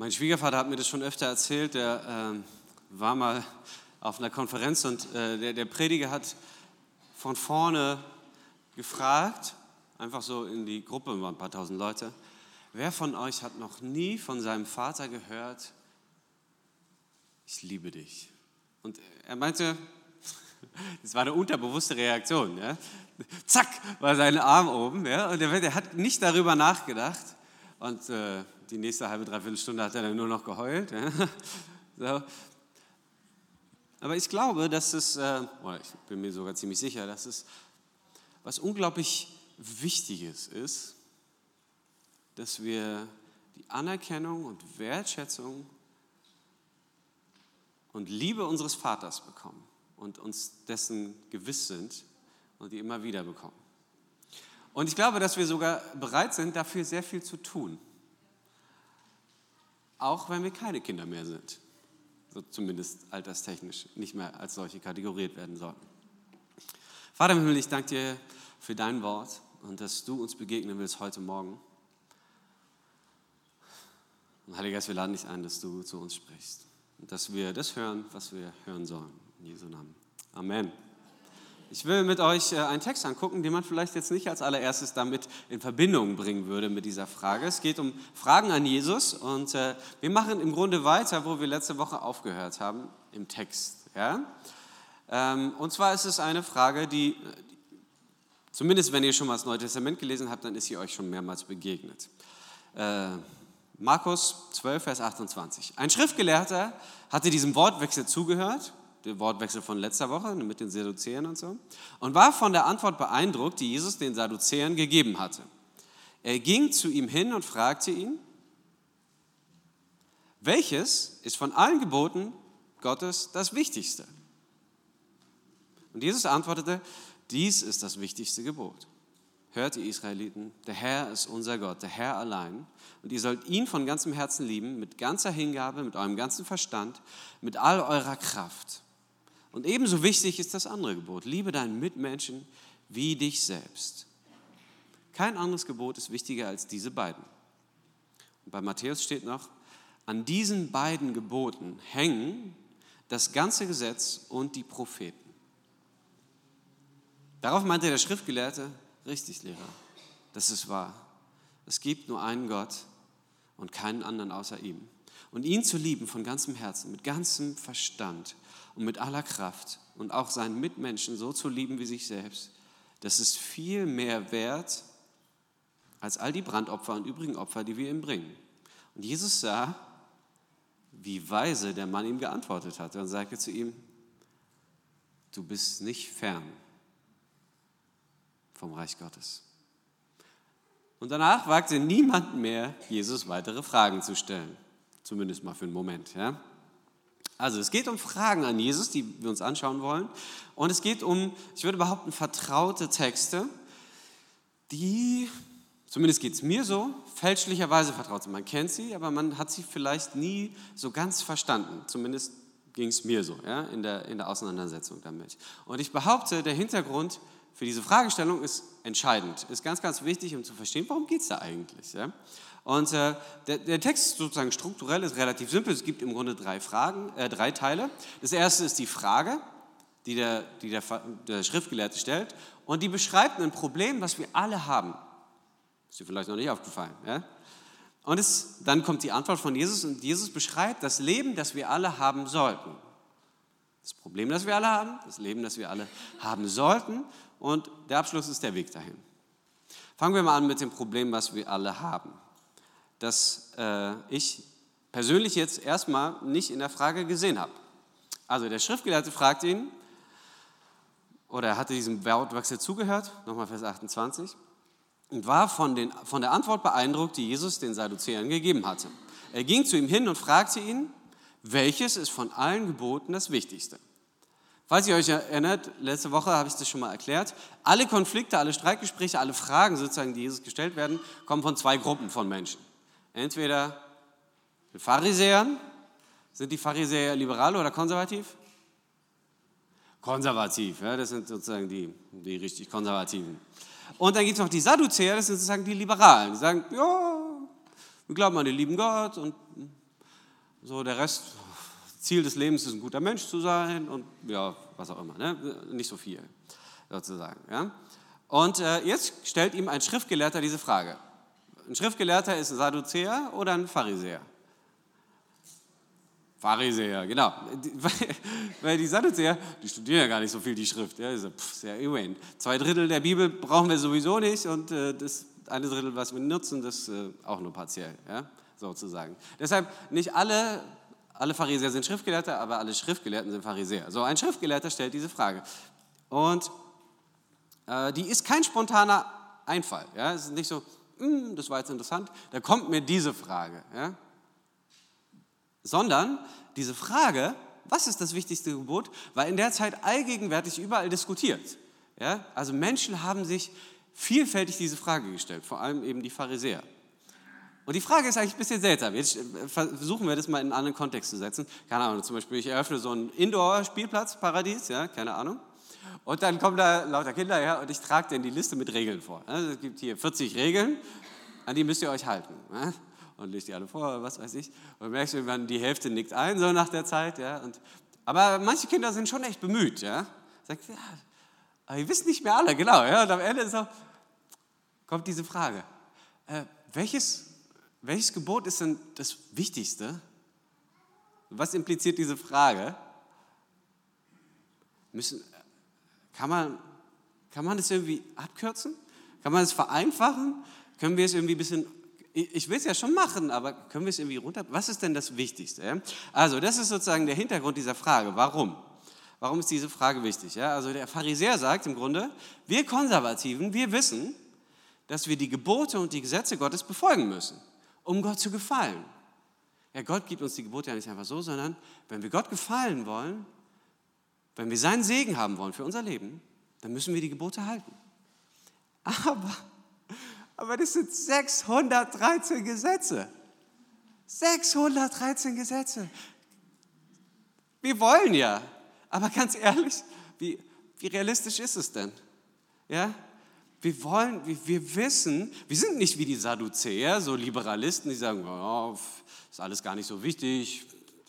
Mein Schwiegervater hat mir das schon öfter erzählt. Der äh, war mal auf einer Konferenz und äh, der, der Prediger hat von vorne gefragt, einfach so in die Gruppe, waren ein paar tausend Leute, wer von euch hat noch nie von seinem Vater gehört, ich liebe dich? Und er meinte, das war eine unterbewusste Reaktion. Ja? Zack, war sein Arm oben. Ja? Und er, hat nicht darüber nachgedacht. Und äh, die nächste halbe, dreiviertel Stunde hat er dann nur noch geheult. So. Aber ich glaube, dass es, äh, ich bin mir sogar ziemlich sicher, dass es was unglaublich Wichtiges ist, dass wir die Anerkennung und Wertschätzung und Liebe unseres Vaters bekommen und uns dessen gewiss sind und die immer wieder bekommen. Und ich glaube, dass wir sogar bereit sind, dafür sehr viel zu tun. Auch wenn wir keine Kinder mehr sind. So zumindest alterstechnisch nicht mehr als solche kategoriert werden sollten. Vater im Himmel, ich danke dir für dein Wort und dass du uns begegnen willst heute Morgen. Und Heiliger Geist, wir laden dich ein, dass du zu uns sprichst und dass wir das hören, was wir hören sollen. In Jesu Namen. Amen. Ich will mit euch äh, einen Text angucken, den man vielleicht jetzt nicht als allererstes damit in Verbindung bringen würde mit dieser Frage. Es geht um Fragen an Jesus und äh, wir machen im Grunde weiter, wo wir letzte Woche aufgehört haben, im Text. Ähm, und zwar ist es eine Frage, die, zumindest wenn ihr schon mal das Neue Testament gelesen habt, dann ist sie euch schon mehrmals begegnet. Äh, Markus 12, Vers 28. Ein Schriftgelehrter hatte diesem Wortwechsel zugehört der Wortwechsel von letzter Woche mit den Sadduzäern und so, und war von der Antwort beeindruckt, die Jesus den Sadduzäern gegeben hatte. Er ging zu ihm hin und fragte ihn, welches ist von allen Geboten Gottes das Wichtigste? Und Jesus antwortete, dies ist das wichtigste Gebot. Hört ihr Israeliten, der Herr ist unser Gott, der Herr allein. Und ihr sollt ihn von ganzem Herzen lieben, mit ganzer Hingabe, mit eurem ganzen Verstand, mit all eurer Kraft. Und ebenso wichtig ist das andere Gebot. Liebe deinen Mitmenschen wie dich selbst. Kein anderes Gebot ist wichtiger als diese beiden. Und bei Matthäus steht noch, an diesen beiden Geboten hängen das ganze Gesetz und die Propheten. Darauf meinte der Schriftgelehrte, richtig Lehrer, das ist wahr. Es gibt nur einen Gott und keinen anderen außer ihm. Und ihn zu lieben von ganzem Herzen, mit ganzem Verstand und mit aller Kraft und auch seinen Mitmenschen so zu lieben wie sich selbst, das ist viel mehr wert als all die Brandopfer und übrigen Opfer, die wir ihm bringen. Und Jesus sah, wie weise der Mann ihm geantwortet hatte und sagte zu ihm, du bist nicht fern vom Reich Gottes. Und danach wagte niemand mehr, Jesus weitere Fragen zu stellen. Zumindest mal für einen Moment. Ja? Also es geht um Fragen an Jesus, die wir uns anschauen wollen. Und es geht um, ich würde behaupten, vertraute Texte, die, zumindest geht es mir so, fälschlicherweise vertraut sind. Man kennt sie, aber man hat sie vielleicht nie so ganz verstanden. Zumindest ging es mir so ja, in, der, in der Auseinandersetzung damit. Und ich behaupte, der Hintergrund für diese Fragestellung ist entscheidend, ist ganz, ganz wichtig, um zu verstehen, warum geht es da eigentlich. Ja? Und äh, der, der, Text sozusagen strukturell ist relativ simpel. Es gibt im Grunde drei Fragen, äh, drei Teile. Das erste ist die Frage, die, der, die der, der Schriftgelehrte stellt. Und die beschreibt ein Problem, was wir alle haben. Ist dir vielleicht noch nicht aufgefallen. Ja? Und es, dann kommt die Antwort von Jesus und Jesus beschreibt das Leben, das wir alle haben sollten. Das Problem, das wir alle haben, das Leben, das wir alle haben sollten. Und der Abschluss ist der Weg dahin. Fangen wir mal an mit dem Problem, was wir alle haben das äh, ich persönlich jetzt erstmal nicht in der Frage gesehen habe. Also der Schriftgelehrte fragt ihn, oder er hatte diesem Wortwechsel zugehört, nochmal Vers 28, und war von, den, von der Antwort beeindruckt, die Jesus den Sadduzäern gegeben hatte. Er ging zu ihm hin und fragte ihn, welches ist von allen Geboten das Wichtigste? Falls ihr euch erinnert, letzte Woche habe ich das schon mal erklärt, alle Konflikte, alle Streitgespräche, alle Fragen sozusagen, die Jesus gestellt werden, kommen von zwei Gruppen von Menschen. Entweder den Pharisäern, sind die Pharisäer liberal oder konservativ? Konservativ, ja, das sind sozusagen die, die richtig Konservativen. Und dann gibt es noch die Sadduzäer, das sind sozusagen die Liberalen. Die sagen, ja, wir glauben an den lieben Gott und So der Rest, Ziel des Lebens ist ein guter Mensch zu sein und ja, was auch immer, ne? nicht so viel sozusagen. Ja? Und äh, jetzt stellt ihm ein Schriftgelehrter diese Frage. Ein Schriftgelehrter ist ein Sadduzäer oder ein Pharisäer? Pharisäer, genau. Weil die Sadduzäer, die studieren ja gar nicht so viel die Schrift. Ja, so, pff, ja immerhin. Zwei Drittel der Bibel brauchen wir sowieso nicht und äh, das eine Drittel, was wir nutzen, das äh, auch nur partiell, ja, sozusagen. Deshalb nicht alle, alle Pharisäer sind Schriftgelehrte, aber alle Schriftgelehrten sind Pharisäer. So, ein Schriftgelehrter stellt diese Frage. Und äh, die ist kein spontaner Einfall. Ja? Es ist nicht so, hm, das war jetzt interessant, da kommt mir diese Frage. Ja? Sondern diese Frage, was ist das wichtigste Gebot, war in der Zeit allgegenwärtig überall diskutiert. Ja? Also Menschen haben sich vielfältig diese Frage gestellt, vor allem eben die Pharisäer. Und die Frage ist eigentlich ein bisschen seltsam. Jetzt äh, versuchen wir das mal in einen anderen Kontext zu setzen. Keine Ahnung, zum Beispiel, ich eröffne so ein Indoor-Spielplatz, Paradies, ja, keine Ahnung. Und dann kommen da lauter Kinder her und ich trage denen die Liste mit Regeln vor. Es gibt hier 40 Regeln, an die müsst ihr euch halten. Und lest die alle vor, was weiß ich. Und merkst irgendwann, die Hälfte nickt ein, so nach der Zeit. Ja. Und, aber manche Kinder sind schon echt bemüht. Ja. Sagt, ja, aber ihr wisst nicht mehr alle, genau. Ja. Und am Ende so, kommt diese Frage. Äh, welches, welches Gebot ist denn das Wichtigste? Was impliziert diese Frage? Müssen, kann man, kann man das irgendwie abkürzen? Kann man es vereinfachen? Können wir es irgendwie ein bisschen, ich will es ja schon machen, aber können wir es irgendwie runter? Was ist denn das Wichtigste? Also das ist sozusagen der Hintergrund dieser Frage. Warum? Warum ist diese Frage wichtig? Also der Pharisäer sagt im Grunde, wir Konservativen, wir wissen, dass wir die Gebote und die Gesetze Gottes befolgen müssen, um Gott zu gefallen. Ja, Gott gibt uns die Gebote ja nicht einfach so, sondern wenn wir Gott gefallen wollen, wenn wir seinen Segen haben wollen für unser Leben, dann müssen wir die Gebote halten. Aber, aber das sind 613 Gesetze. 613 Gesetze. Wir wollen ja, aber ganz ehrlich, wie, wie realistisch ist es denn? Ja? Wir wollen, wir, wissen, wir sind nicht wie die Sadduzäer, so Liberalisten, die sagen, oh, ist alles gar nicht so wichtig,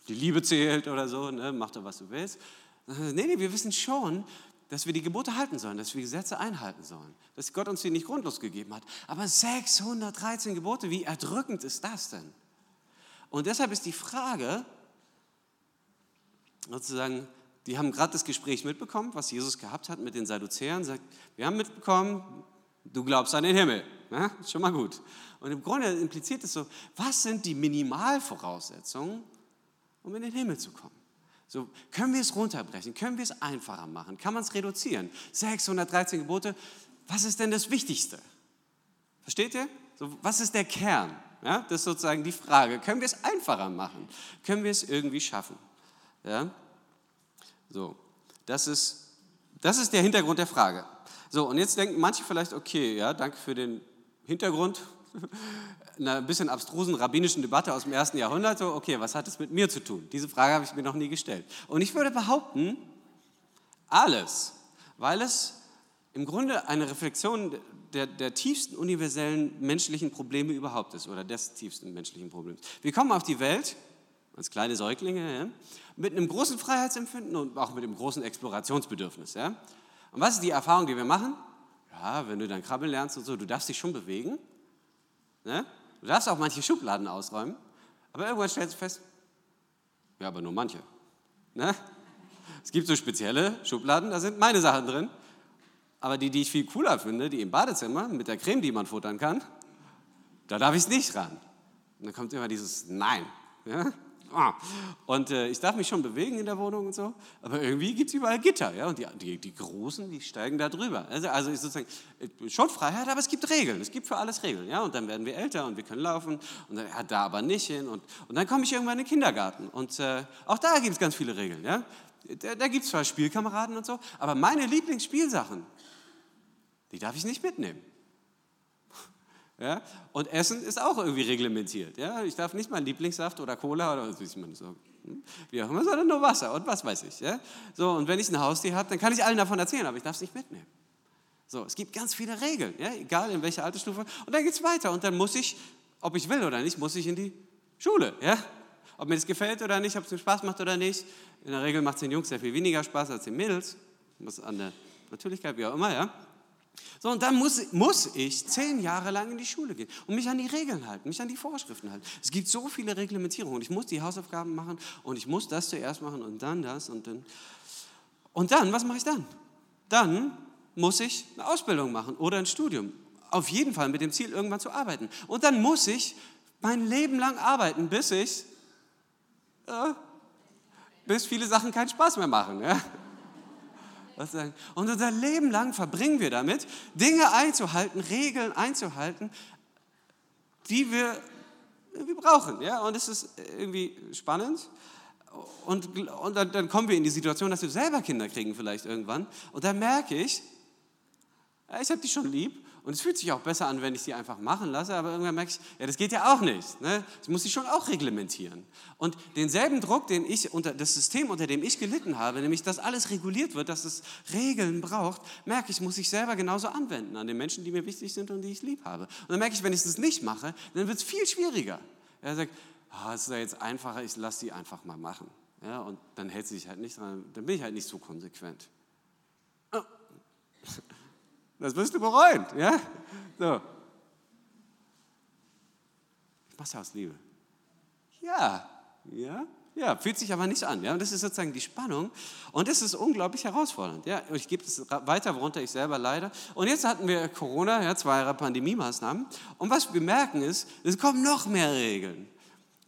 die Liebe zählt oder so, ne, mach doch, was du willst. Nee, nee, wir wissen schon, dass wir die Gebote halten sollen, dass wir Gesetze einhalten sollen, dass Gott uns die nicht grundlos gegeben hat. Aber 613 Gebote, wie erdrückend ist das denn? Und deshalb ist die Frage, sozusagen, die haben gerade das Gespräch mitbekommen, was Jesus gehabt hat mit den Sadduzäern, sagt, wir haben mitbekommen, du glaubst an den Himmel. Ja, schon mal gut. Und im Grunde impliziert es so, was sind die Minimalvoraussetzungen, um in den Himmel zu kommen? So, können wir es runterbrechen? Können wir es einfacher machen? Kann man es reduzieren? 613 Gebote, was ist denn das Wichtigste? Versteht ihr? So, was ist der Kern? Ja, das ist sozusagen die Frage. Können wir es einfacher machen? Können wir es irgendwie schaffen? Ja? So, das ist, das ist der Hintergrund der Frage. So, und jetzt denken manche vielleicht, okay, ja, danke für den Hintergrund, einer bisschen abstrusen rabbinischen Debatte aus dem ersten Jahrhundert, so, okay, was hat es mit mir zu tun? Diese Frage habe ich mir noch nie gestellt. Und ich würde behaupten, alles, weil es im Grunde eine Reflexion der, der tiefsten universellen menschlichen Probleme überhaupt ist oder des tiefsten menschlichen Problems. Wir kommen auf die Welt als kleine Säuglinge ja, mit einem großen Freiheitsempfinden und auch mit einem großen Explorationsbedürfnis. Ja. Und was ist die Erfahrung, die wir machen? Ja, wenn du dann krabbeln lernst und so, du darfst dich schon bewegen, Ne? Du darfst auch manche Schubladen ausräumen, aber irgendwann stellst du fest, ja, aber nur manche. Ne? Es gibt so spezielle Schubladen, da sind meine Sachen drin, aber die, die ich viel cooler finde, die im Badezimmer mit der Creme, die man futtern kann, da darf ich es nicht ran. Und dann kommt immer dieses Nein. Ja? Ah. Und äh, ich darf mich schon bewegen in der Wohnung und so, aber irgendwie gibt es überall Gitter. Ja? Und die, die, die, Großen, die steigen da drüber. Also, also sozusagen äh, schon Freiheit, aber es gibt Regeln. Es gibt für alles Regeln. Ja? Und dann werden wir älter und wir können laufen und dann, ja, da aber nicht hin. Und, und dann komme ich irgendwann in den Kindergarten. Und äh, auch da gibt es ganz viele Regeln. Ja? Da, da gibt es zwar Spielkameraden und so, aber meine Lieblingsspielsachen, die darf ich nicht mitnehmen. Ja? Und Essen ist auch irgendwie reglementiert. Ja? Ich darf nicht meinen Lieblingssaft oder Cola oder wie man so, hm? wie auch immer, sondern nur Wasser und was weiß ich. Ja? So, und wenn ich ein Haustier habe, dann kann ich allen davon erzählen, aber ich darf es nicht mitnehmen. So, es gibt ganz viele Regeln, ja? egal in welcher Altersstufe. Und dann geht es weiter. Und dann muss ich, ob ich will oder nicht, muss ich in die Schule. Ja? ob mir das gefällt oder nicht, ob es mir Spaß macht oder nicht. In der Regel macht es den Jungs sehr viel weniger Spaß als den Mädels. Was an der Natürlichkeit, wie auch immer, ja. So, und dann muss, muss ich zehn Jahre lang in die Schule gehen und mich an die Regeln halten, mich an die Vorschriften halten. Es gibt so viele Reglementierungen und ich muss die Hausaufgaben machen und ich muss das zuerst machen und dann das und dann. Und dann, was mache ich dann? Dann muss ich eine Ausbildung machen oder ein Studium. Auf jeden Fall mit dem Ziel, irgendwann zu arbeiten. Und dann muss ich mein Leben lang arbeiten, bis ich, äh, bis viele Sachen keinen Spaß mehr machen. Ja? Und unser Leben lang verbringen wir damit, Dinge einzuhalten, Regeln einzuhalten, die wir irgendwie brauchen. Ja? Und es ist irgendwie spannend. Und, und dann, dann, kommen wir in die Situation, dass wir selber Kinder kriegen vielleicht irgendwann. Und dann merke ich, ich habe die schon lieb und es fühlt sich auch besser an, wenn ich sie einfach machen lasse, aber irgendwann merke ich, ja, das geht ja auch nicht. Ne? Ich muss sie schon auch reglementieren. Und denselben Druck, den ich unter das System, unter dem ich gelitten habe, nämlich dass alles reguliert wird, dass es Regeln braucht, merke ich, muss ich selber genauso anwenden an den Menschen, die mir wichtig sind und die ich lieb habe. Und dann merke ich, wenn ich das nicht mache, dann wird es viel schwieriger. Er sagt, oh, es ist ja jetzt einfacher, ich lasse sie einfach mal machen. Ja, und dann hält sie sich halt nicht dran, dann bin ich halt nicht so konsequent. Oh. Das wirst du bereuen. Ja? So. Ich mache es aus Liebe. Ja, ja, ja, fühlt sich aber nicht an. Ja? Und das ist sozusagen die Spannung. Und das ist unglaublich herausfordernd. Ja? Ich gebe es weiter, worunter ich selber leide. Und jetzt hatten wir Corona, ja, zwei Jahre Pandemie-Maßnahmen. Und was wir merken ist, es kommen noch mehr Regeln.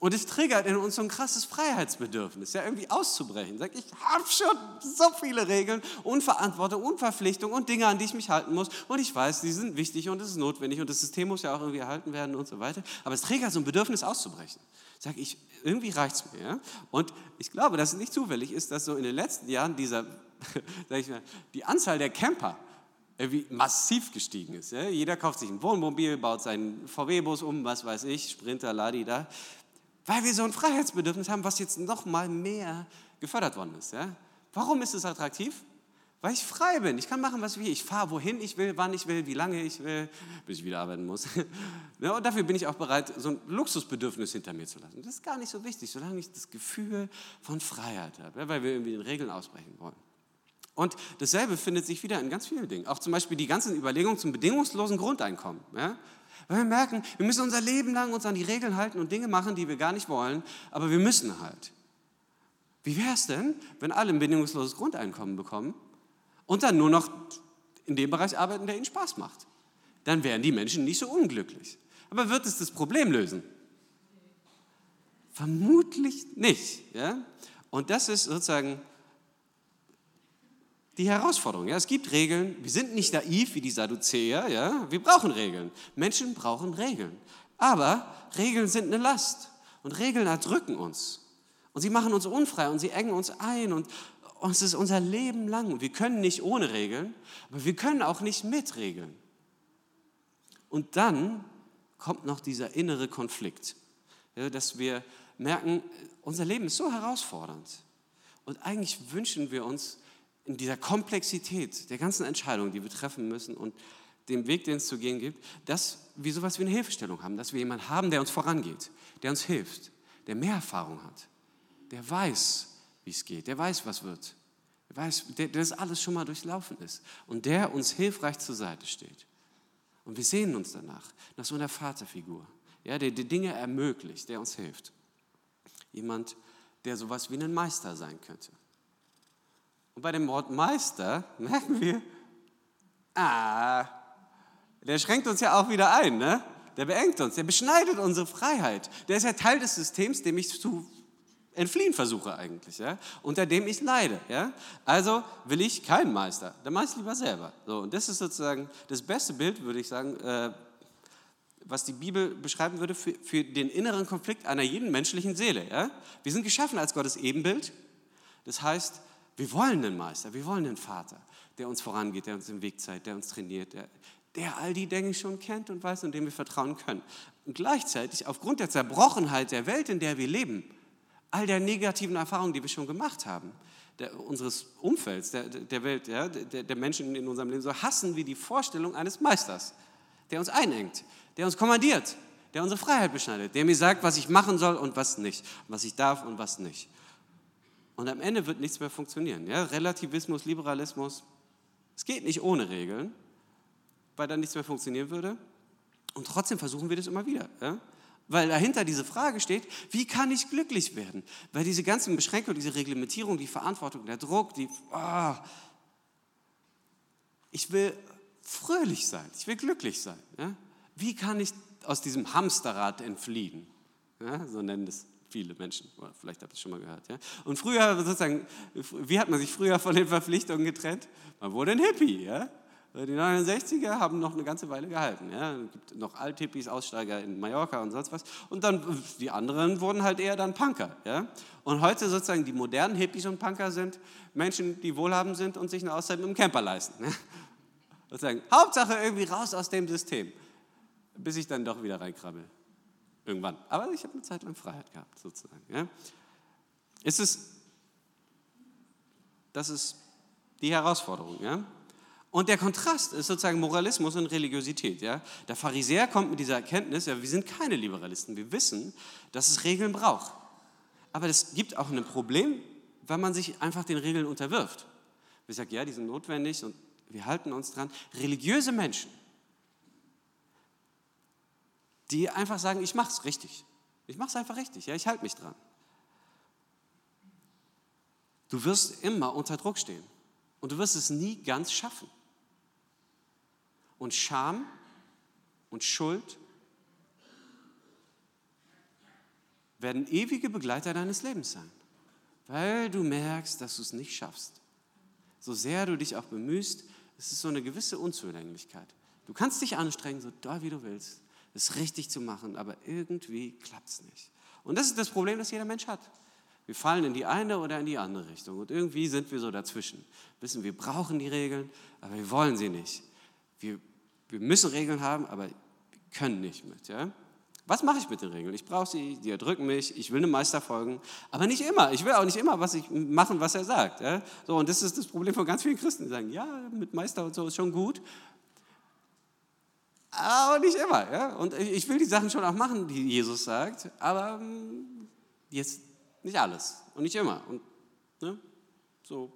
Und es triggert in uns so ein krasses Freiheitsbedürfnis, ja, irgendwie auszubrechen. Sag, ich habe schon so viele Regeln und Verantwortung und Verpflichtungen und Dinge, an die ich mich halten muss. Und ich weiß, die sind wichtig und es ist notwendig und das System muss ja auch irgendwie erhalten werden und so weiter. Aber es triggert so ein Bedürfnis auszubrechen. Sag ich, irgendwie reicht es mir. Ja? Und ich glaube, dass es nicht zufällig ist, dass so in den letzten Jahren dieser, sag ich mal, die Anzahl der Camper irgendwie massiv gestiegen ist. Ja? Jeder kauft sich ein Wohnmobil, baut seinen VW-Bus um, was weiß ich, Sprinter, Ladi da. Weil wir so ein Freiheitsbedürfnis haben, was jetzt noch mal mehr gefördert worden ist. Ja? Warum ist es attraktiv? Weil ich frei bin. Ich kann machen, was ich will. Ich fahre, wohin ich will, wann ich will, wie lange ich will, bis ich wieder arbeiten muss. Ja, und dafür bin ich auch bereit, so ein Luxusbedürfnis hinter mir zu lassen. Das ist gar nicht so wichtig, solange ich das Gefühl von Freiheit habe, weil wir irgendwie den Regeln ausbrechen wollen. Und dasselbe findet sich wieder in ganz vielen Dingen. Auch zum Beispiel die ganzen Überlegungen zum bedingungslosen Grundeinkommen. Ja? Weil wir merken, wir müssen unser Leben lang uns an die Regeln halten und Dinge machen, die wir gar nicht wollen, aber wir müssen halt. Wie wäre es denn, wenn alle ein bedingungsloses Grundeinkommen bekommen und dann nur noch in dem Bereich arbeiten, der ihnen Spaß macht? Dann wären die Menschen nicht so unglücklich. Aber wird es das Problem lösen? Vermutlich nicht. Ja? Und das ist sozusagen die Herausforderung. Ja? Es gibt Regeln. Wir sind nicht naiv wie die Sadduzäer. Ja? Wir brauchen Regeln. Menschen brauchen Regeln. Aber Regeln sind eine Last. Und Regeln erdrücken uns. Und sie machen uns unfrei und sie engen uns ein. Und, und es ist unser Leben lang. Wir können nicht ohne Regeln, aber wir können auch nicht mit Regeln. Und dann kommt noch dieser innere Konflikt, ja, dass wir merken, unser Leben ist so herausfordernd. Und eigentlich wünschen wir uns, in dieser Komplexität der ganzen Entscheidungen, die wir treffen müssen und dem Weg, den es zu gehen gibt, dass wir sowas wie eine Hilfestellung haben, dass wir jemanden haben, der uns vorangeht, der uns hilft, der mehr Erfahrung hat, der weiß, wie es geht, der weiß, was wird, der weiß, der, der das alles schon mal durchlaufen ist und der uns hilfreich zur Seite steht. Und wir sehen uns danach, nach so einer Vaterfigur, ja, der die Dinge ermöglicht, der uns hilft. Jemand, der sowas wie ein Meister sein könnte. Und bei dem Wort Meister merken wir, ah, der schränkt uns ja auch wieder ein, ne? Der beengt uns, der beschneidet unsere Freiheit. Der ist ja Teil des Systems, dem ich zu entfliehen versuche eigentlich, ja? unter dem ich leide. Ja? Also will ich keinen Meister, der Meister lieber selber. So, und das ist sozusagen das beste Bild, würde ich sagen, äh, was die Bibel beschreiben würde für, für, den inneren Konflikt einer jeden menschlichen Seele. Ja? Wir sind geschaffen als Gottes Ebenbild. Das heißt, wir wollen einen Meister, wir wollen einen Vater, der uns vorangeht, der uns im Weg zeigt, der uns trainiert, der, der all die Dinge schon kennt und weiß und dem wir vertrauen können. Und gleichzeitig, aufgrund der Zerbrochenheit der Welt, in der wir leben, all der negativen Erfahrungen, die wir schon gemacht haben, der, unseres Umfelds, der, der Welt, ja, der, der Menschen in unserem Leben, so hassen wir die Vorstellung eines Meisters, der uns einengt, der uns kommandiert, der unsere Freiheit beschneidet, der mir sagt, was ich machen soll und was nicht, was ich darf und was nicht. Und am Ende wird nichts mehr funktionieren. Ja? Relativismus, Liberalismus, es geht nicht ohne Regeln, weil dann nichts mehr funktionieren würde. Und trotzdem versuchen wir das immer wieder. Ja? Weil dahinter diese Frage steht, wie kann ich glücklich werden? Weil diese ganzen Beschränkungen, diese Reglementierung, die Verantwortung, der Druck, die... Oh, ich will fröhlich sein, ich will glücklich sein. Ja? Wie kann ich aus diesem Hamsterrad entfliehen? Ja, so nennen es viele Menschen, oder vielleicht habt ihr es schon mal gehört. Ja? Und früher, sozusagen, wie hat man sich früher von den Verpflichtungen getrennt? Man wurde ein Hippie. Ja? Die 69er haben noch eine ganze Weile gehalten. Ja? Es gibt noch Althippies, Aussteiger in Mallorca und sonst was. Und dann die anderen wurden halt eher dann Punker. Ja? Und heute sozusagen die modernen Hippies und Punker sind Menschen, die wohlhabend sind und sich eine Auszeit mit dem Camper leisten. Ja? Sozusagen, Hauptsache irgendwie raus aus dem System, bis ich dann doch wieder reinkrabbel. Irgendwann. Aber ich habe eine Zeit lang Freiheit gehabt, sozusagen. Ja? Ist es, das ist die Herausforderung. Ja? Und der Kontrast ist sozusagen Moralismus und Religiosität. Ja? Der Pharisäer kommt mit dieser Erkenntnis, ja, wir sind keine Liberalisten, wir wissen, dass es Regeln braucht. Aber es gibt auch ein Problem, wenn man sich einfach den Regeln unterwirft. Wir sagen, ja, die sind notwendig und wir halten uns dran. Religiöse Menschen, die einfach sagen, ich mache es richtig. Ich mache es einfach richtig, ja, ich halte mich dran. Du wirst immer unter Druck stehen und du wirst es nie ganz schaffen. Und Scham und Schuld werden ewige Begleiter deines Lebens sein, weil du merkst, dass du es nicht schaffst. So sehr du dich auch bemühst, es ist so eine gewisse Unzulänglichkeit. Du kannst dich anstrengen, so doll wie du willst, es richtig zu machen, aber irgendwie klappt es nicht. Und das ist das Problem, das jeder Mensch hat. Wir fallen in die eine oder in die andere Richtung und irgendwie sind wir so dazwischen. Wissen, wir brauchen die Regeln, aber wir wollen sie nicht. Wir wir müssen Regeln haben, aber wir können nicht mit. Ja? Was mache ich mit den Regeln? Ich brauche sie, die erdrücken mich, ich will einem Meister folgen, aber nicht immer. Ich will auch nicht immer was ich machen, was er sagt. Ja? So, und das ist das Problem von ganz vielen Christen, die sagen, ja, mit Meister und so ist schon gut, aber nicht immer. Ja? Und ich will die Sachen schon auch machen, die Jesus sagt, aber hm, jetzt nicht alles und nicht immer. Und ne? so,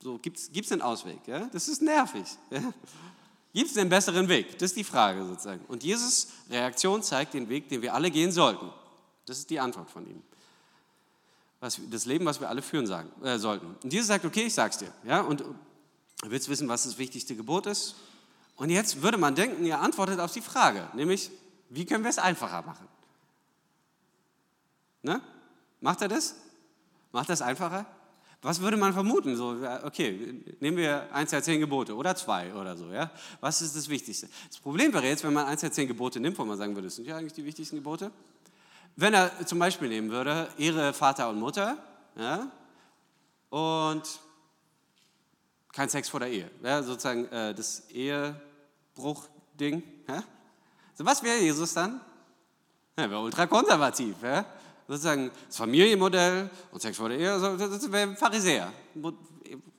so gibt es einen Ausweg. Ja? Das ist nervig. Ja? Gibt es einen besseren Weg? Das ist die Frage sozusagen. Und Jesus Reaktion zeigt den Weg, den wir alle gehen sollten. Das ist die Antwort von ihm. Was, das Leben, was wir alle führen sagen, äh, sollten. Und Jesus sagt, okay, ich sag's dir. Ja, und du willst wissen, was das wichtigste Gebot ist? Und jetzt würde man denken, er antwortet auf die Frage, nämlich, wie können wir es einfacher machen? Ne? Macht er das? Macht er es einfacher? Was würde man vermuten? So, okay, nehmen wir eins der zehn Gebote oder zwei oder so. Ja? Was ist das Wichtigste? Das Problem wäre jetzt, wenn man eins der zehn Gebote nimmt, wo man sagen würde, das sind ja eigentlich die wichtigsten Gebote. Wenn er zum Beispiel nehmen würde, Ehre Vater und Mutter ja? und kein Sex vor der Ehe. Ja? Sozusagen äh, das Ehebruch-Ding. Ja? So, was wäre Jesus dann? Er wäre ultrakonservativ. Ja? sozusagen das Familienmodell und Sex vor der Ehe, also das wäre Pharisäer,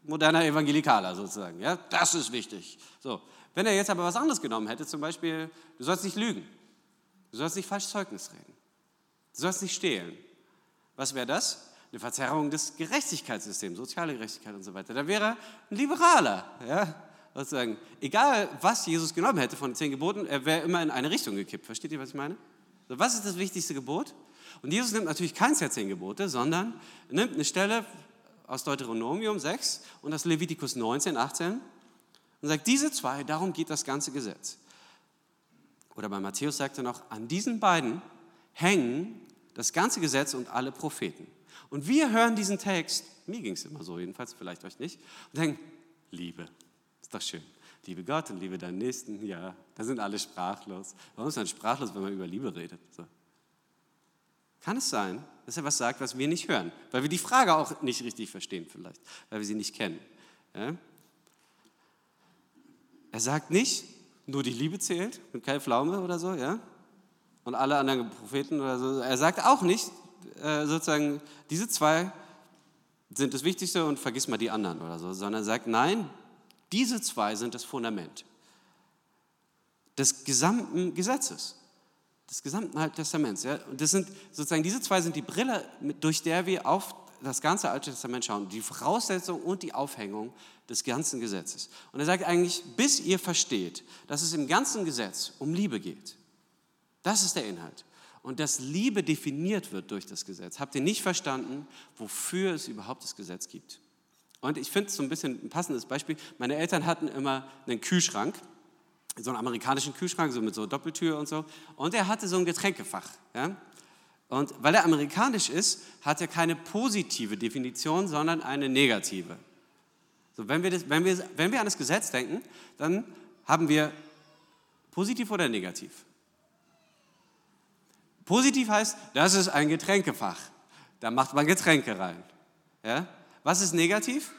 moderner Evangelikaler sozusagen. Ja? Das ist wichtig. So. Wenn er jetzt aber was anderes genommen hätte, zum Beispiel, du sollst nicht lügen, du sollst nicht falsch Zeugnis reden, du sollst nicht stehlen. Was wäre das? Eine Verzerrung des Gerechtigkeitssystems, soziale Gerechtigkeit und so weiter. Da wäre ein Liberaler. Ja? Sozusagen, egal was Jesus genommen hätte von den zehn Geboten, er wäre immer in eine Richtung gekippt. Versteht ihr, was ich meine? So, was ist das wichtigste Gebot? Und Jesus nimmt natürlich keins der zehn Gebote, sondern nimmt eine Stelle aus Deuteronomium 6 und aus Levitikus 19, 18 und sagt, diese zwei, darum geht das ganze Gesetz. Oder bei Matthäus sagt er noch, an diesen beiden hängen das ganze Gesetz und alle Propheten. Und wir hören diesen Text, mir ging es immer so jedenfalls, vielleicht euch nicht, und denken, Liebe, ist doch schön. Liebe Gott und liebe deinen Nächsten, ja, da sind alle sprachlos. Warum ist man sprachlos, wenn man über Liebe redet? So. Kann es sein, dass er was sagt, was wir nicht hören, weil wir die Frage auch nicht richtig verstehen vielleicht, weil wir sie nicht kennen. Ja? Er sagt nicht, nur die Liebe zählt mit Kai Pflaume oder so, ja? Und alle anderen Propheten oder so. Er sagt auch nicht, äh, sozusagen, diese zwei sind das Wichtigste und vergiss mal die anderen oder so, sondern er sagt, nein, diese zwei sind das Fundament des gesamten Gesetzes. des gesamten Alten Testaments. Ja? Und das sind sozusagen diese zwei sind die Brille, durch der wir auf das ganze Alte Testament schauen, die Voraussetzung und die Aufhängung des ganzen Gesetzes. Und er sagt eigentlich, bis ihr versteht, dass es im ganzen Gesetz um Liebe geht. Das ist der Inhalt. Und dass Liebe definiert wird durch das Gesetz. Habt ihr nicht verstanden, wofür es überhaupt das Gesetz gibt? Und ich finde es so ein bisschen ein passendes Beispiel. Meine Eltern hatten immer einen Kühlschrank, so einen amerikanischen Kühlschrank, so mit so Doppeltür und so. Und er hatte so ein Getränkefach. Ja? Und weil er amerikanisch ist, hat er keine positive Definition, sondern eine negative. So, wenn, wir das, wenn, wir, wenn wir an das Gesetz denken, dann haben wir positiv oder negativ. Positiv heißt, das ist ein Getränkefach. Da macht man Getränke rein. Ja? Was ist negativ?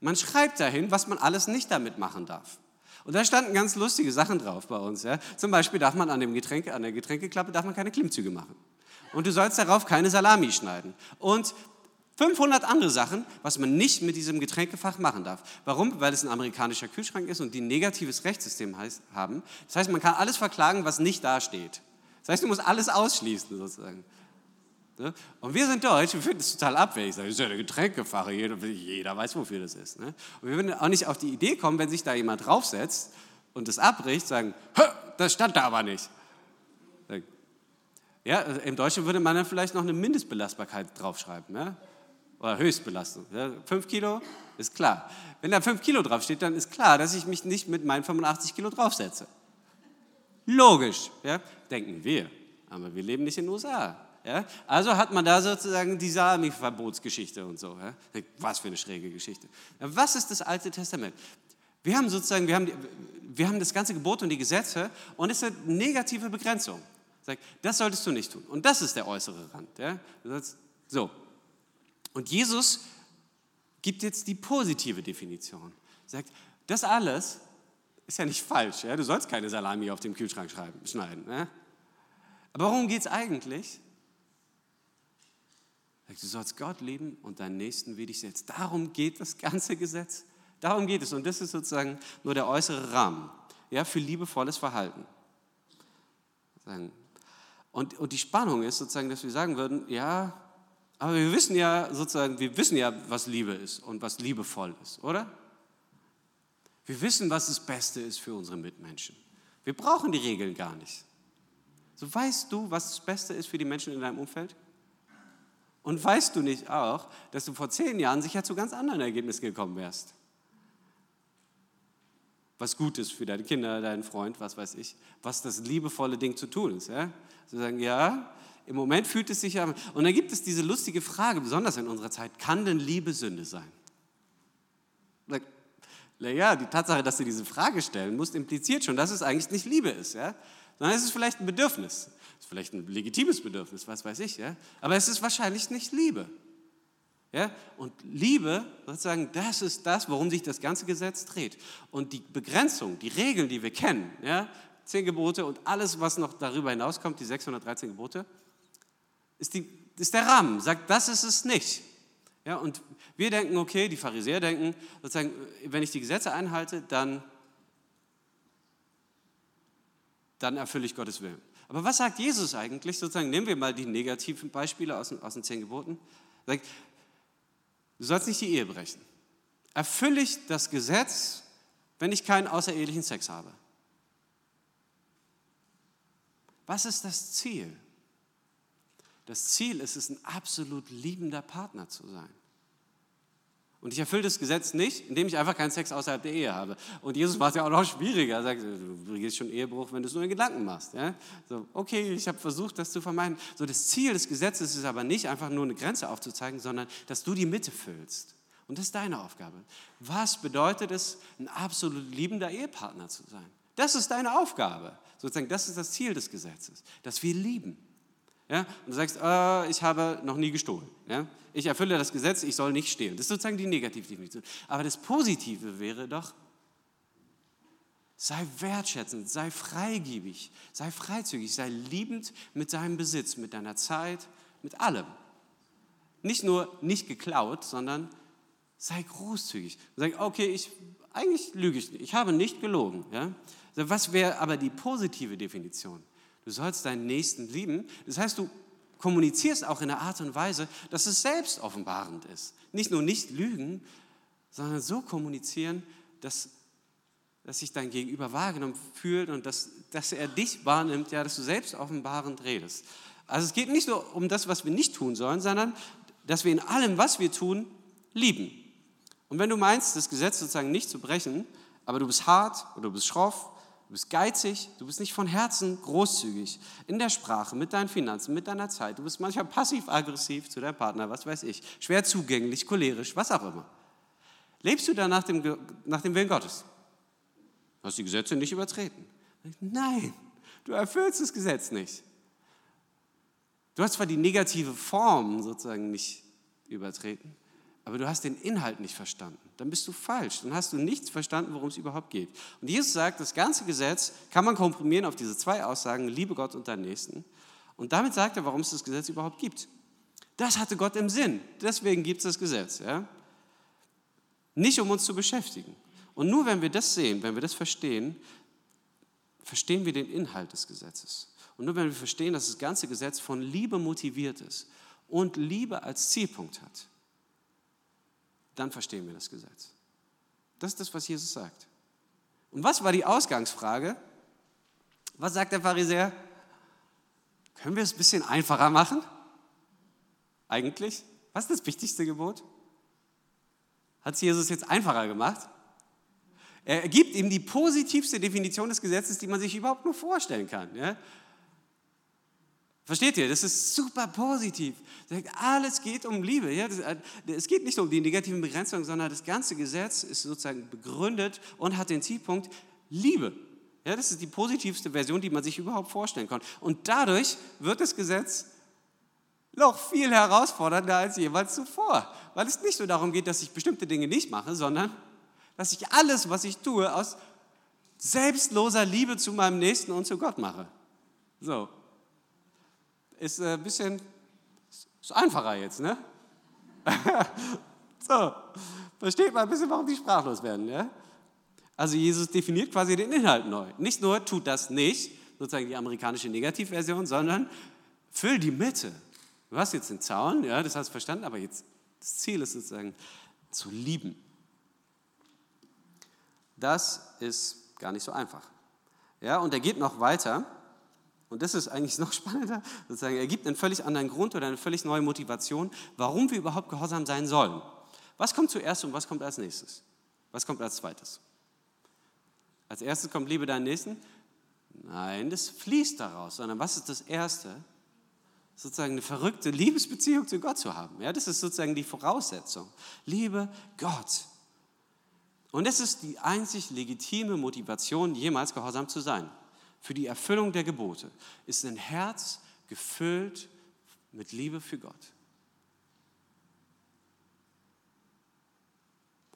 Man schreibt dahin, was man alles nicht damit machen darf. Und da standen ganz lustige Sachen drauf bei uns. Ja? Zum Beispiel darf man an, dem Getränke, an der Getränkeklappe darf man keine Klimmzüge machen. Und du sollst darauf keine Salami schneiden. Und 500 andere Sachen, was man nicht mit diesem Getränkefach machen darf. Warum? Weil es ein amerikanischer Kühlschrank ist und die ein negatives Rechtssystem heißt, haben. Das heißt, man kann alles verklagen, was nicht dasteht. Das heißt, du musst alles ausschließen sozusagen. Ne? Und wir sind Deutsch, wir finden es total abwegig. Das ist ja eine Getränkefache, jeder, jeder weiß, wofür das ist. Ne? Und wir würden auch nicht auf die Idee kommen, wenn sich da jemand draufsetzt und das abbricht, sagen, das stand da aber nicht. Ja, Im Deutschen würde man dann vielleicht noch eine Mindestbelastbarkeit draufschreiben. Ja? Oder Höchstbelastung. Ja? Fünf Kilo ist klar. Wenn da fünf Kilo draufsteht, dann ist klar, dass ich mich nicht mit meinen 85 Kilo draufsetze. Logisch, ja? denken wir. Aber wir leben nicht in den USA. Ja? Also hat man da sozusagen die Salami-Verbotsgeschichte und so. Ja? Was für eine schräge Geschichte. Was ist das Alte Testament? Wir haben sozusagen, wir haben, wir haben das ganze Gebot und die Gesetze und es ist eine negative Begrenzung. Das solltest du nicht tun. Und das ist der äußere Rand. Ja? So. Und Jesus gibt jetzt die positive Definition. Sagt, das alles ist ja nicht falsch. Ja? Du sollst keine Salami auf dem Kühlschrank schneiden. Ja? Aber worum geht es eigentlich? Du sollst Gott lieben und deinen Nächsten wie dich selbst. Darum geht das ganze Gesetz. Darum geht es. Und das ist sozusagen nur der äußere Rahmen ja, für liebevolles Verhalten. Und, und die Spannung ist sozusagen, dass wir sagen würden, ja, aber wir wissen ja sozusagen, wir wissen ja, was Liebe ist und was liebevoll ist, oder? Wir wissen, was das Beste ist für unsere Mitmenschen. Wir brauchen die Regeln gar nicht. So weißt du, was das Beste ist für die Menschen in deinem Umfeld? Und weißt du nicht auch, dass du vor zehn Jahren sicher zu ganz anderen Ergebnissen gekommen wärst? Was gut ist für deine Kinder, deinen Freund, was weiß ich, was das liebevolle Ding zu tun ist. Ja? Zu sagen, ja, im Moment fühlt es sich an. Und dann gibt es diese lustige Frage, besonders in unserer Zeit, kann denn Liebe Sünde sein? Ja, die Tatsache, dass du diese Frage stellen musst, impliziert schon, dass es eigentlich nicht Liebe ist, ja? sondern es ist vielleicht ein Bedürfnis. Es ist vielleicht ein legitimes Bedürfnis, was weiß ich, ja? aber es ist wahrscheinlich nicht Liebe. Ja? Und Liebe, sozusagen, das ist das, worum sich das ganze Gesetz dreht. Und die Begrenzung, die Regeln, die wir kennen, ja? zehn Gebote und alles, was noch darüber hinauskommt, die 613 Gebote, ist, die, ist der Rahmen, sagt, das ist es nicht. Ja, und wir denken, okay, die Pharisäer denken, sozusagen, wenn ich die Gesetze einhalte, dann, dann erfülle ich Gottes Willen. Aber was sagt Jesus eigentlich? Sozusagen, nehmen wir mal die negativen Beispiele aus, aus den zehn Geboten. Sagt, du sollst nicht die Ehe brechen. Erfülle ich das Gesetz, wenn ich keinen außerehelichen Sex habe? Was ist das Ziel? Das Ziel ist es, ein absolut liebender Partner zu sein. Und ich erfülle das Gesetz nicht, indem ich einfach keinen Sex außerhalb der Ehe habe. Und Jesus war es ja auch noch schwieriger. Er sagt, du begehst schon Ehebruch, wenn du es nur in Gedanken machst. Ja? So, okay, ich habe versucht, das zu vermeiden. So, das Ziel des Gesetzes ist aber nicht einfach nur eine Grenze aufzuzeigen, sondern dass du die Mitte füllst. Und das ist deine Aufgabe. Was bedeutet es, ein absolut liebender Ehepartner zu sein? Das ist deine Aufgabe. Sozusagen, das ist das Ziel des Gesetzes, dass wir lieben. Ja? Und du sagst, äh, ich habe noch nie gestohlen. Ja? Ich erfülle das Gesetz, ich soll nicht stehlen. Das ist sozusagen die Negativdefinition. Aber das Positive wäre doch, sei wertschätzend, sei freigebig, sei freizügig, sei liebend mit deinem Besitz, mit deiner Zeit, mit allem. Nicht nur nicht geklaut, sondern sei großzügig. Sag, okay, ich, eigentlich lüge ich nicht, ich habe nicht gelogen. Ja? Was wäre aber die positive Definition? Du sollst deinen Nächsten lieben. Das heißt, du kommunizierst auch in einer Art und Weise, dass es selbst offenbarend ist. Nicht nur nicht lügen, sondern so kommunizieren, dass, dass sich dein Gegenüber wahrgenommen fühlt und dass, dass er dich wahrnimmt, ja, dass du selbst offenbarend redest. Also es geht nicht nur um das, was wir nicht tun sollen, sondern dass wir in allem, was wir tun, lieben. Und wenn du meinst, das Gesetz sozusagen nicht zu brechen, aber du bist hart oder du bist schroff, du bist geizig, du bist nicht von Herzen großzügig in der Sprache, mit deinen Finanzen, mit deiner Zeit, du bist manchmal passiv-aggressiv zu deinem Partner, was weiß ich, schwer zugänglich, cholerisch, was auch immer. Lebst du da nach dem, nach dem Willen Gottes? Hast die Gesetze nicht übertreten. Nein, du erfüllst das Gesetz nicht. Du hast zwar die negative Form sozusagen nicht übertreten, aber du hast den Inhalt nicht verstanden. Dann bist du falsch. Dann hast du nichts verstanden, worum es überhaupt geht. Und Jesus sagt, das ganze Gesetz kann man komprimieren auf diese zwei Aussagen, liebe Gott und deinen Nächsten. Und damit sagt er, warum es das Gesetz überhaupt gibt. Das hatte Gott im Sinn. Deswegen gibt es das Gesetz. Ja? Nicht um uns zu beschäftigen. Und nur wenn wir das sehen, wenn wir das verstehen, verstehen wir den Inhalt des Gesetzes. Und nur wenn wir verstehen, dass das ganze Gesetz von Liebe motiviert ist und Liebe als Zielpunkt hat, dann verstehen wir das Gesetz. Das ist das, was Jesus sagt. Und was war die Ausgangsfrage? Was sagt der Pharisäer? Können wir es ein bisschen einfacher machen? Eigentlich? Was ist das wichtigste Gebot? Hat es Jesus jetzt einfacher gemacht? Er gibt ihm die positivste Definition des Gesetzes, die man sich überhaupt nur vorstellen kann. Ja? Versteht ihr? Das ist super positiv. Alles geht um Liebe. Äh, es geht nicht um die negativen Begrenzungen, sondern das ganze Gesetz ist sozusagen begründet und hat den Zielpunkt Liebe. Ja, das ist die positivste Version, die man sich überhaupt vorstellen kann. Und dadurch wird das Gesetz noch viel herausfordernder als jemals zuvor, weil es nicht nur darum geht, dass ich bestimmte Dinge nicht mache, sondern dass ich alles, was ich tue, aus selbstloser Liebe zu meinem Nächsten und zu Gott mache. So, ist ein bisschen ist einfacher jetzt, ne? so, versteht man ein bisschen, warum die sprachlos werden, ja? Also Jesus definiert quasi den Inhalt neu. Nicht nur tut das nicht, sozusagen die amerikanische Negativversion, sondern füll die Mitte. Du hast jetzt den Zaun, ja, das hast du verstanden, aber jetzt das Ziel ist sozusagen zu lieben. Das ist gar nicht so einfach. Ja, und er geht noch weiter und das ist eigentlich noch spannender, sozusagen, er gibt einen völlig anderen Grund oder eine völlig neue Motivation, warum wir überhaupt gehorsam sein sollen. Was kommt zuerst und was kommt als nächstes? Was kommt als zweites? Als erstes kommt Liebe deinen Nächsten? Nein, das fließt daraus, sondern was ist das Erste? Sozusagen eine verrückte Liebesbeziehung zu Gott zu haben. Ja, das ist sozusagen die Voraussetzung. Liebe Gott. Und das ist die einzig legitime Motivation, jemals gehorsam zu sein für die Erfüllung der Gebote ist ein Herz gefüllt mit Liebe für Gott.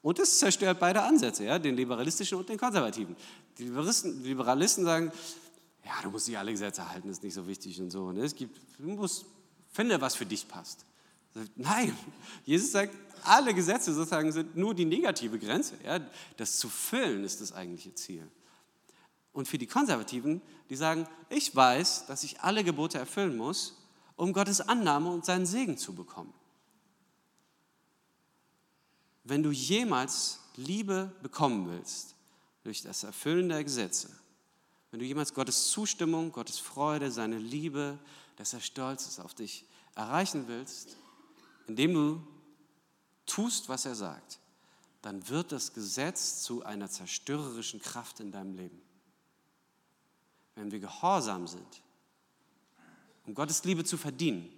Und es zerstört beide Ansätze, ja, den liberalistischen und den konservativen. Die Liberalisten, Liberalisten sagen, ja, du musst nicht alle Gesetze halten, ist nicht so wichtig und so. Ne? Es gibt, du musst, finde, was für dich passt. Nein, Jesus sagt, alle Gesetze sozusagen sind nur die negative Grenze. Ja? Das zu füllen ist das eigentliche Ziel. Und für die Konservativen, die sagen, ich weiß, dass ich alle Gebote erfüllen muss, um Gottes Annahme und seinen Segen zu bekommen. Wenn du jemals Liebe bekommen willst durch das Erfüllen der Gesetze, wenn du jemals Gottes Zustimmung, Gottes Freude, seine Liebe, dass er stolz ist auf dich erreichen willst, indem du tust, was er sagt, dann wird das Gesetz zu einer zerstörerischen Kraft in deinem Leben wenn wir gehorsam sind, um Gottes Liebe zu verdienen,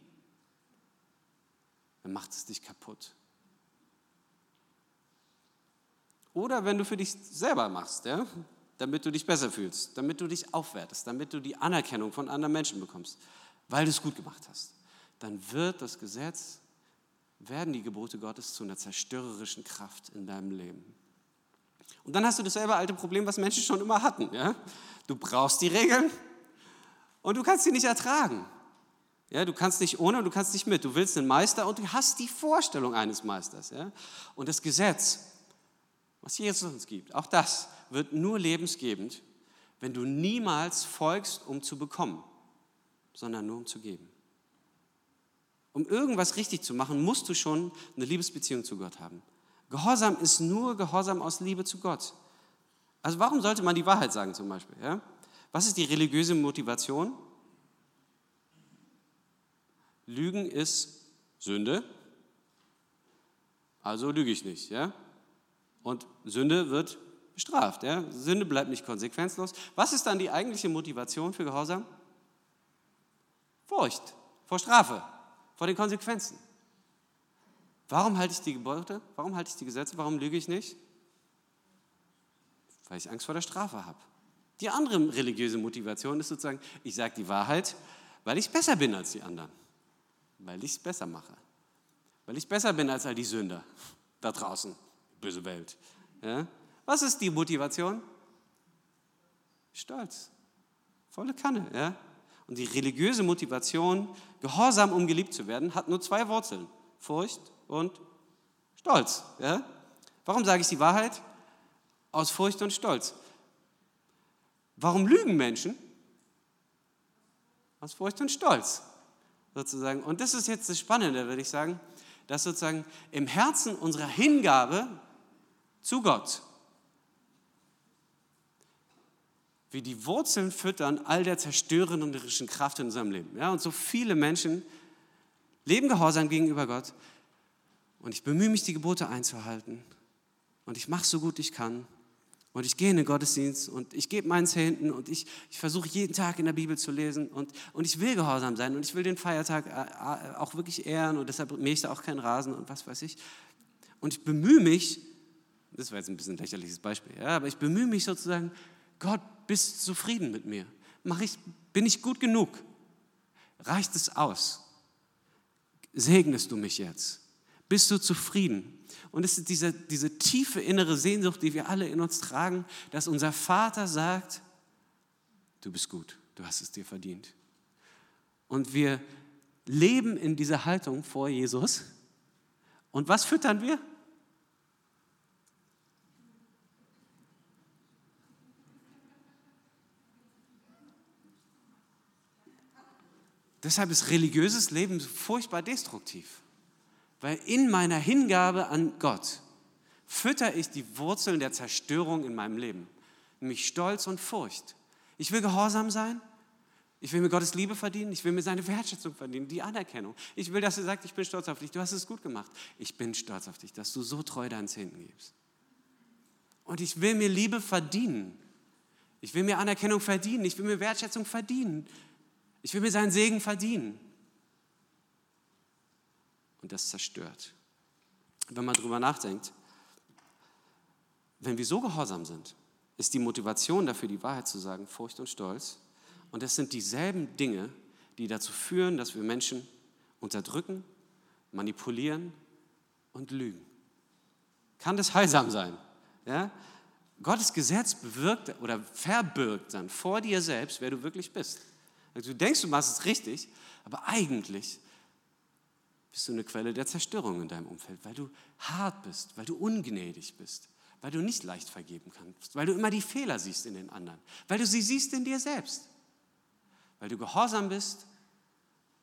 dann macht es dich kaputt. Oder wenn du für dich selber machst, ja, damit du dich besser fühlst, damit du dich aufwertest, damit du die Anerkennung von anderen Menschen bekommst, weil du es gut gemacht hast, dann wird das Gesetz, werden die Gebote Gottes zu einer zerstörerischen Kraft in deinem Leben. Und dann hast du dasselbe alte Problem, was Menschen schon immer hatten. Ja? Du brauchst die Regeln und du kannst sie nicht ertragen. Ja, du kannst nicht ohne und du kannst nicht mit. Du willst einen Meister und du hast die Vorstellung eines Meisters. Ja? Und das Gesetz, was Jesus uns gibt, auch das wird nur lebensgebend, wenn du niemals folgst, um zu bekommen. sondern nur um zu geben. Um irgendwas richtig zu machen, musst du schon eine Liebesbeziehung zu Gott haben. Gehorsam ist nur Gehorsam aus Liebe zu Gott. Also warum sollte man die Wahrheit sagen zum Beispiel? Ja? Was ist die religiöse Motivation? Lügen ist Sünde, also lüge ich nicht. Ja? Und Sünde wird bestraft. Ja? Sünde bleibt nicht konsequenzlos. Was ist dann die eigentliche Motivation für Gehorsam? Furcht vor Strafe, vor den Konsequenzen. Warum halte ich die Gebote? Warum halte ich die Gesetze? Warum lüge ich nicht? Weil ich Angst vor der Strafe habe. Die andere religiöse Motivation ist sozusagen, ich sage die Wahrheit, weil ich besser bin als die anderen. Weil ich es besser mache. Weil ich besser bin als all die Sünder da draußen. Böse Welt. Ja? Was ist die Motivation? Stolz. Volle Kanne. Ja? Und die religiöse Motivation, gehorsam, um geliebt zu werden, hat nur zwei Wurzeln. Furcht und Stolz. Ja? Warum sage ich die Wahrheit? Aus Furcht und Stolz. Warum lügen Menschen? Aus Furcht und Stolz. Sozusagen. Und das ist jetzt das Spannende, würde ich sagen, dass sozusagen im Herzen unserer Hingabe zu Gott wie die Wurzeln füttern all der zerstörerischen Kraft in unserem Leben. Ja, und so viele Menschen leben gehorsam gegenüber Gott. Und ich bemühe mich, die Gebote einzuhalten. Und ich mache so gut ich kann. Und ich gehe in den Gottesdienst und ich gebe meinen Zehnten und ich, ich versuche jeden Tag in der Bibel zu lesen und, und ich will gehorsam sein und ich will den Feiertag äh, äh, auch wirklich ehren und deshalb mähe ich da auch keinen Rasen und was weiß ich. Und ich bemühe mich, das war jetzt ein bisschen ein lächerliches Beispiel, ja, aber ich bemühe mich sozusagen, Gott, bist du zufrieden mit mir? Mach ich, bin ich gut genug? Reicht es aus? Segnest du mich jetzt? Bist du zufrieden? Und es ist diese, diese tiefe innere Sehnsucht, die wir alle in uns tragen, dass unser Vater sagt, du bist gut, du hast es dir verdient. Und wir leben in dieser Haltung vor Jesus. Und was füttern wir? Deshalb ist religiöses Leben furchtbar destruktiv. Weil in meiner Hingabe an Gott fütter ich die Wurzeln der Zerstörung in meinem Leben, nämlich Stolz und Furcht. Ich will gehorsam sein, ich will mir Gottes Liebe verdienen, ich will mir seine Wertschätzung verdienen, die Anerkennung. Ich will, dass er sagt, ich bin stolz auf dich, du hast es gut gemacht. Ich bin stolz auf dich, dass du so treu deinen Zehnten gibst. Und ich will mir Liebe verdienen. Ich will mir Anerkennung verdienen, ich will mir Wertschätzung verdienen. Ich will mir seinen Segen verdienen. Und das zerstört. Wenn man darüber nachdenkt, wenn wir so gehorsam sind, ist die Motivation dafür, die Wahrheit zu sagen, Furcht und Stolz. Und das sind dieselben Dinge, die dazu führen, dass wir Menschen unterdrücken, manipulieren und lügen. Kann das heilsam sein? Ja? Gottes Gesetz bewirkt oder verbirgt dann vor dir selbst, wer du wirklich bist. Also du denkst, du machst es richtig, aber eigentlich bist du eine Quelle der Zerstörung in deinem Umfeld, weil du hart bist, weil du ungnädig bist, weil du nicht leicht vergeben kannst, weil du immer die Fehler siehst in den anderen, weil du sie siehst in dir selbst, weil du gehorsam bist,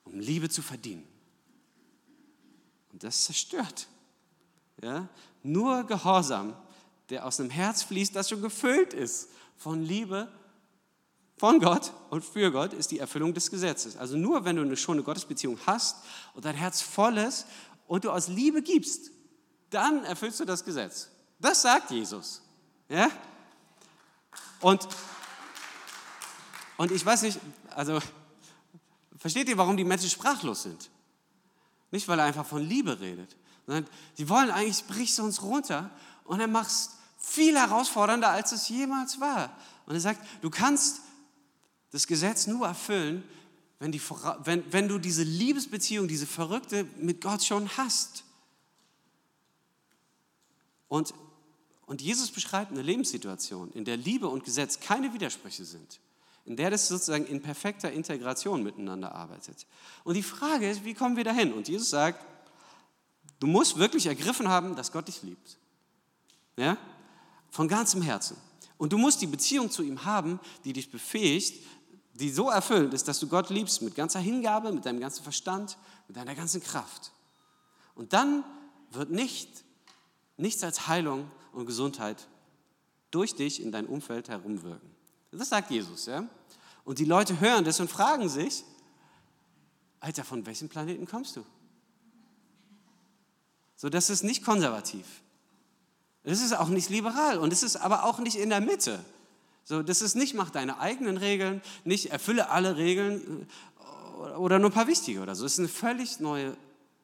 um Liebe zu verdienen. Und das zerstört. Ja? Nur Gehorsam, der aus einem Herz fließt, das schon gefüllt ist von Liebe von Gott und für Gott ist die Erfüllung des Gesetzes. Also nur wenn du eine, schon eine Gottesbeziehung hast und dein Herz voll ist und du aus Liebe gibst, dann erfüllst du das Gesetz. Das sagt Jesus. Ja? Und, und ich weiß nicht, also versteht ihr, warum die Menschen sprachlos sind? Nicht, weil er einfach von Liebe redet, sondern sie wollen eigentlich, brichst du uns runter und er machst viel herausfordernder, als es jemals war. Und er sagt, du kannst das Gesetz nur erfüllen, wenn, die, wenn, wenn du diese Liebesbeziehung, diese Verrückte mit Gott schon hast. Und, und Jesus beschreibt eine Lebenssituation, in der Liebe und Gesetz keine Widersprüche sind, in der das sozusagen in perfekter Integration miteinander arbeitet. Und die Frage ist, wie kommen wir dahin? Und Jesus sagt, du musst wirklich ergriffen haben, dass Gott dich liebt. Ja? Von ganzem Herzen. Und du musst die Beziehung zu ihm haben, die dich befähigt, die so erfüllend ist, dass du Gott liebst mit ganzer Hingabe, mit deinem ganzen Verstand, mit deiner ganzen Kraft. Und dann wird nicht, nichts als Heilung und Gesundheit durch dich in dein Umfeld herumwirken. Das sagt Jesus, ja? Und die Leute hören das und fragen sich, Alter, von welchem Planeten kommst du? So, das ist nicht konservativ. Das ist auch nicht liberal und es ist aber auch nicht in der Mitte. So, das ist nicht, mach deine eigenen Regeln, nicht erfülle alle Regeln äh, oder nur ein paar wichtige oder so. Es ist eine völlig neue,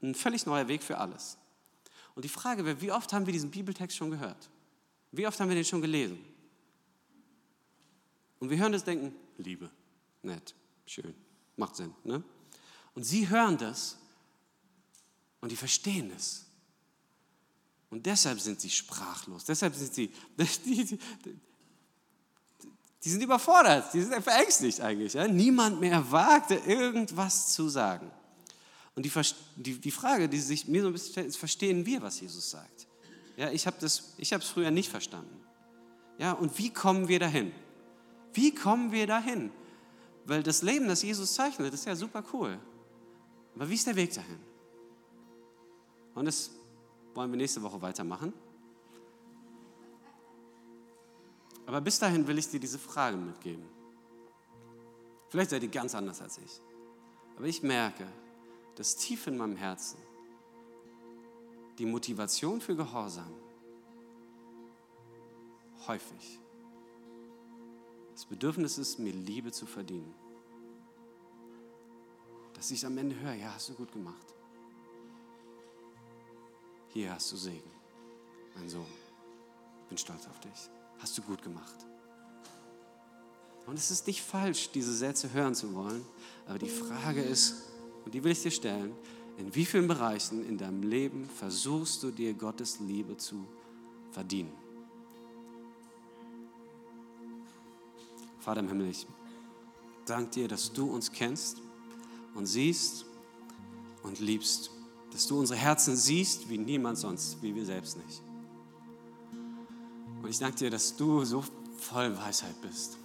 ein völlig neuer Weg für alles. Und die Frage wäre, wie oft haben wir diesen Bibeltext schon gehört? Wie oft haben wir den schon gelesen? Und wir hören das denken, Liebe, nett, schön, macht Sinn. Ne? Und sie hören das und die verstehen es. Und deshalb sind sie sprachlos. Deshalb sind sie, die, sind überfordert, die sind verängstigt eigentlich. Ja? Niemand mehr wagte, irgendwas zu sagen. Und die, die, die Frage, die sich mir so ein bisschen stellt, ist, verstehen wir, was Jesus sagt? Ja, ich habe es früher nicht verstanden. Ja, und wie kommen wir dahin? Wie kommen wir dahin? Weil das Leben, das Jesus zeichnet, ist ja super cool. Aber wie ist der Weg dahin? Und das wollen wir nächste Woche weitermachen. Aber bis dahin will ich dir diese Frage mitgeben. Vielleicht seid ihr ganz anders als ich. Aber ich merke, dass tief in meinem Herzen die Motivation für Gehorsam häufig das Bedürfnis ist, mir Liebe zu verdienen. Dass ich am Ende höre, ja, hast du gut gemacht. Hier hast du Segen, mein Sohn. Bin stolz auf dich. Hast du gut gemacht. Und es ist nicht falsch, diese Sätze hören zu wollen, aber die Frage ist, und die will ich dir stellen, in wie vielen Bereichen in deinem Leben versuchst du dir Gottes Liebe zu verdienen? Vater im Himmel, ich danke dir, dass du uns kennst und siehst und liebst. Dass du unsere Herzen siehst wie niemand sonst, wie wir selbst nicht. Und ich danke dir, dass du so voll Weisheit bist.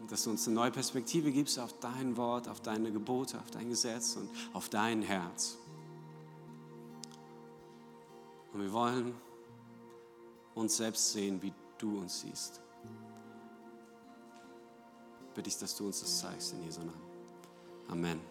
Und dass du uns eine neue Perspektive gibst auf dein Wort, auf deine Gebote, auf dein Gesetz und auf dein Herz. Und wir wollen uns selbst sehen, wie du uns siehst. Bitte ich, dass du uns das zeigst in Jesu Namen. Amen.